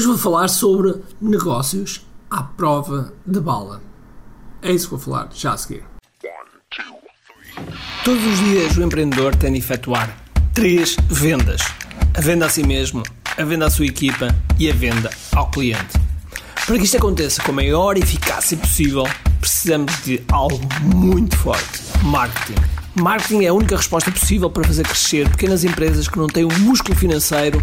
Hoje vou falar sobre negócios à prova de bala. É isso que vou falar já a seguir. Todos os dias o empreendedor tem de efetuar três vendas: a venda a si mesmo, a venda à sua equipa e a venda ao cliente. Para que isto aconteça com a maior eficácia possível, precisamos de algo muito forte: marketing. Marketing é a única resposta possível para fazer crescer pequenas empresas que não têm o músculo financeiro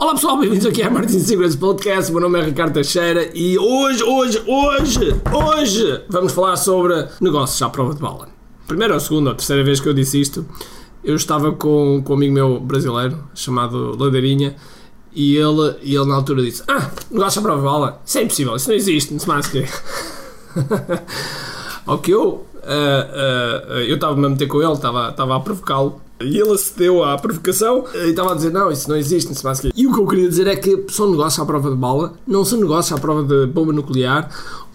Olá pessoal, bem-vindos aqui ao Marketing Secrets Podcast. Meu nome é Ricardo Teixeira e hoje, hoje, hoje, hoje vamos falar sobre negócios à prova de bala. Primeira ou segunda ou terceira vez que eu disse isto, eu estava com, com um amigo meu brasileiro chamado Ladeirinha e ele, e ele na altura disse: Ah, negócio à prova de bala, isso é impossível, isso não existe, não se mais que. Ao que eu, uh, uh, eu estava-me a meter com ele, estava, a provocá-lo e ele acedeu à provocação e estava a dizer: Não, isso não existe, se mais. E o que eu queria dizer é que são negócios à prova de bala, não são negócios à prova de bomba nuclear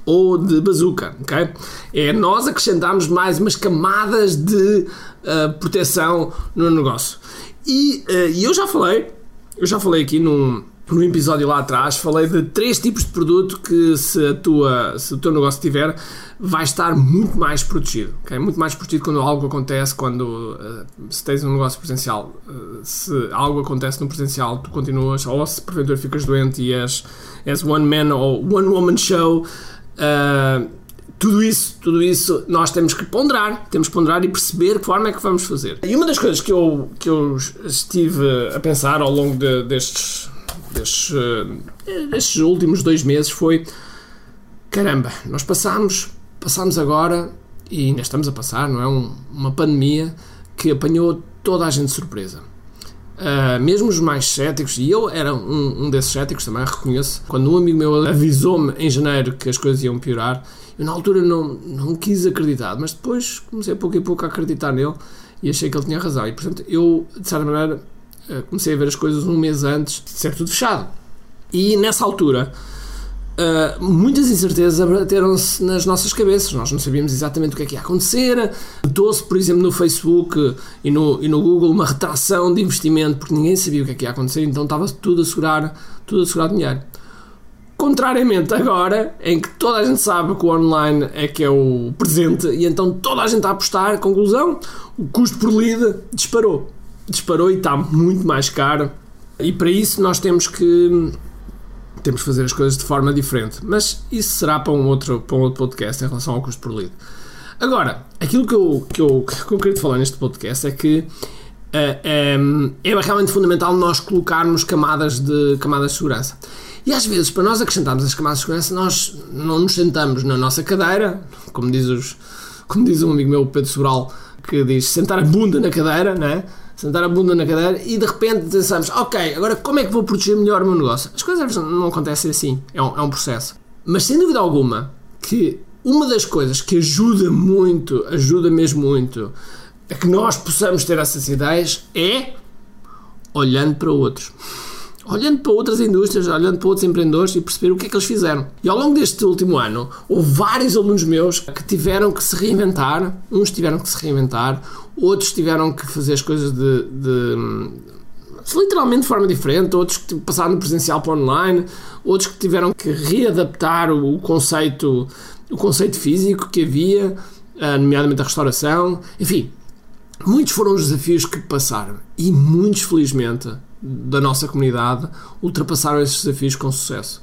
ou de bazuca, ok? É nós acrescentarmos mais umas camadas de uh, proteção no negócio. E eu já falei, eu já falei aqui num, num episódio lá atrás, falei de três tipos de produto que se, a tua, se o teu negócio tiver, vai estar muito mais protegido. Okay? Muito mais protegido quando algo acontece, quando uh, se tens um negócio presencial. Uh, se algo acontece no presencial, tu continuas, ou se porventura ficas doente e és, és one man ou one woman show. Uh, tudo isso, tudo isso nós temos que ponderar, temos que ponderar e perceber que forma é que vamos fazer. E uma das coisas que eu, que eu estive a pensar ao longo de, destes, destes, destes últimos dois meses foi caramba, nós passámos, passámos agora e ainda estamos a passar, não é? Um, uma pandemia que apanhou toda a gente de surpresa. Uh, mesmo os mais céticos, e eu era um, um desses céticos também, reconheço, quando um amigo meu avisou-me em janeiro que as coisas iam piorar, eu na altura não, não quis acreditar, mas depois comecei pouco a pouco a acreditar nele e achei que ele tinha razão. E portanto, eu, de certa maneira, comecei a ver as coisas um mês antes de ser tudo fechado. E nessa altura, Uh, muitas incertezas abateram-se nas nossas cabeças. Nós não sabíamos exatamente o que é que ia acontecer. Notou-se, por exemplo, no Facebook e no, e no Google uma retração de investimento porque ninguém sabia o que é que ia acontecer, então estava tudo a segurar, tudo a segurar dinheiro. Contrariamente agora, em que toda a gente sabe que o online é que é o presente e então toda a gente a apostar, conclusão, o custo por lead disparou. Disparou e está muito mais caro. E para isso nós temos que temos que fazer as coisas de forma diferente. Mas isso será para um outro, para um outro podcast em relação ao custo por lead. Agora, aquilo que eu, que eu, que eu queria falar neste podcast é que um, é realmente fundamental nós colocarmos camadas de, camadas de segurança. E às vezes, para nós acrescentarmos as camadas de segurança, nós não nos sentamos na nossa cadeira, como diz, os, como diz um amigo meu, Pedro Sobral, que diz sentar a bunda na cadeira, né? Sentar a bunda na cadeira e de repente pensamos, ok, agora como é que vou proteger melhor o meu negócio? As coisas não acontecem assim, é um, é um processo. Mas sem dúvida alguma que uma das coisas que ajuda muito, ajuda mesmo muito, a que nós possamos ter essas ideias é olhando para outros olhando para outras indústrias, olhando para outros empreendedores e perceber o que é que eles fizeram. E ao longo deste último ano, houve vários alunos meus que tiveram que se reinventar, uns tiveram que se reinventar, outros tiveram que fazer as coisas de, de literalmente de forma diferente, outros que passaram do presencial para online, outros que tiveram que readaptar o conceito, o conceito físico que havia, eh, nomeadamente a restauração, enfim, muitos foram os desafios que passaram. E muitos felizmente da nossa comunidade ultrapassaram esses desafios com sucesso.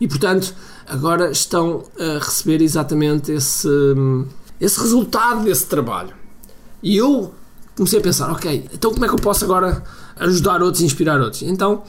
E, portanto, agora estão a receber exatamente esse, esse resultado desse trabalho. E eu comecei a pensar, ok, então como é que eu posso agora ajudar outros e inspirar outros? Então,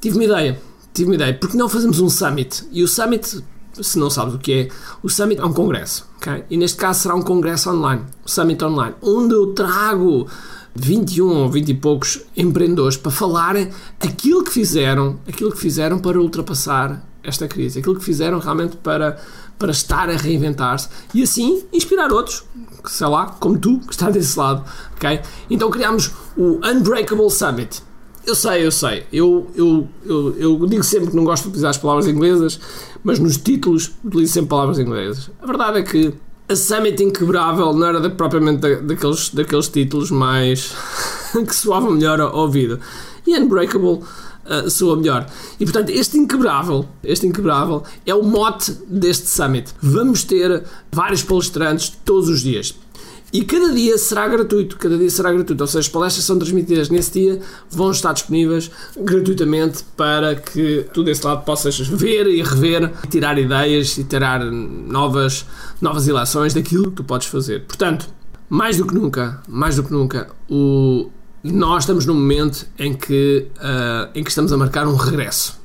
tive uma ideia, tive uma ideia, porque não fazemos um summit? E o summit, se não sabes o que é, o summit é um congresso? E neste caso será um congresso online, um summit online, onde eu trago 21 ou 20 e poucos empreendedores para falarem aquilo que fizeram, aquilo que fizeram para ultrapassar esta crise, aquilo que fizeram realmente para, para estar a reinventar-se e assim inspirar outros, sei lá, como tu, que está desse lado, ok? Então criámos o Unbreakable Summit. Eu sei, eu sei, eu, eu, eu, eu digo sempre que não gosto de utilizar as palavras inglesas, mas nos títulos utilizo sempre palavras inglesas. A verdade é que a Summit Inquebrável não era da, propriamente da, daqueles, daqueles títulos mais que soavam melhor ao ouvido. E Unbreakable uh, soa melhor. E portanto, este inquebrável, este inquebrável é o mote deste summit. Vamos ter vários palestrantes todos os dias. E cada dia será gratuito, cada dia será gratuito, ou seja, as palestras são transmitidas nesse dia, vão estar disponíveis gratuitamente para que tu desse lado possas ver e rever, tirar ideias e tirar novas, novas ilações daquilo que tu podes fazer. Portanto, mais do que nunca, mais do que nunca, o, nós estamos num momento em que, uh, em que estamos a marcar um regresso.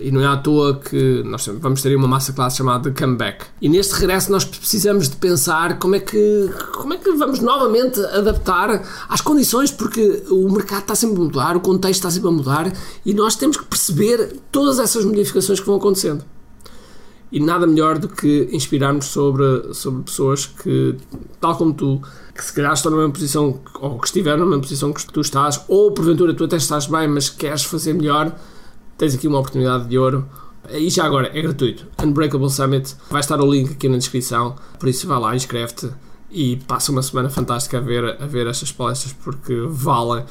E não é à toa que nós vamos ter uma massa classe chamada Comeback. E neste regresso nós precisamos de pensar como é que, como é que vamos novamente adaptar às condições, porque o mercado está sempre a mudar, o contexto está sempre a mudar e nós temos que perceber todas essas modificações que vão acontecendo. E nada melhor do que inspirarmos sobre, sobre pessoas que, tal como tu, que se calhar estão na mesma posição, ou que estiveram na mesma posição que tu estás, ou porventura tu até estás bem, mas queres fazer melhor, tens aqui uma oportunidade de ouro. E já agora, é gratuito. Unbreakable Summit, vai estar o link aqui na descrição, por isso vai lá, inscreve-te e passa uma semana fantástica a ver, a ver estas palestras porque valem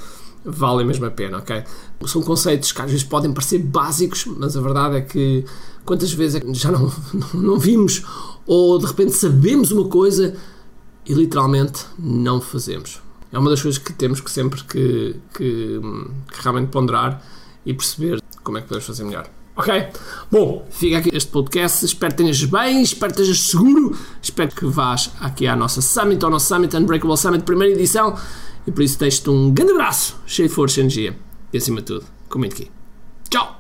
vale mesmo a pena, ok? São conceitos que às vezes podem parecer básicos, mas a verdade é que quantas vezes é já não, não, não vimos ou de repente sabemos uma coisa e literalmente não fazemos. É uma das coisas que temos que sempre que, que, que realmente ponderar e perceber como é que podemos fazer melhor. Ok? Bom, fica aqui este podcast. Espero que tenhas bem, espero que estejas seguro. Espero que vás aqui à nossa Summit, ao nosso Summit Unbreakable Summit, primeira edição. E por isso deixo-te um grande abraço, cheio de força e energia. E acima de tudo, comente aqui. Tchau!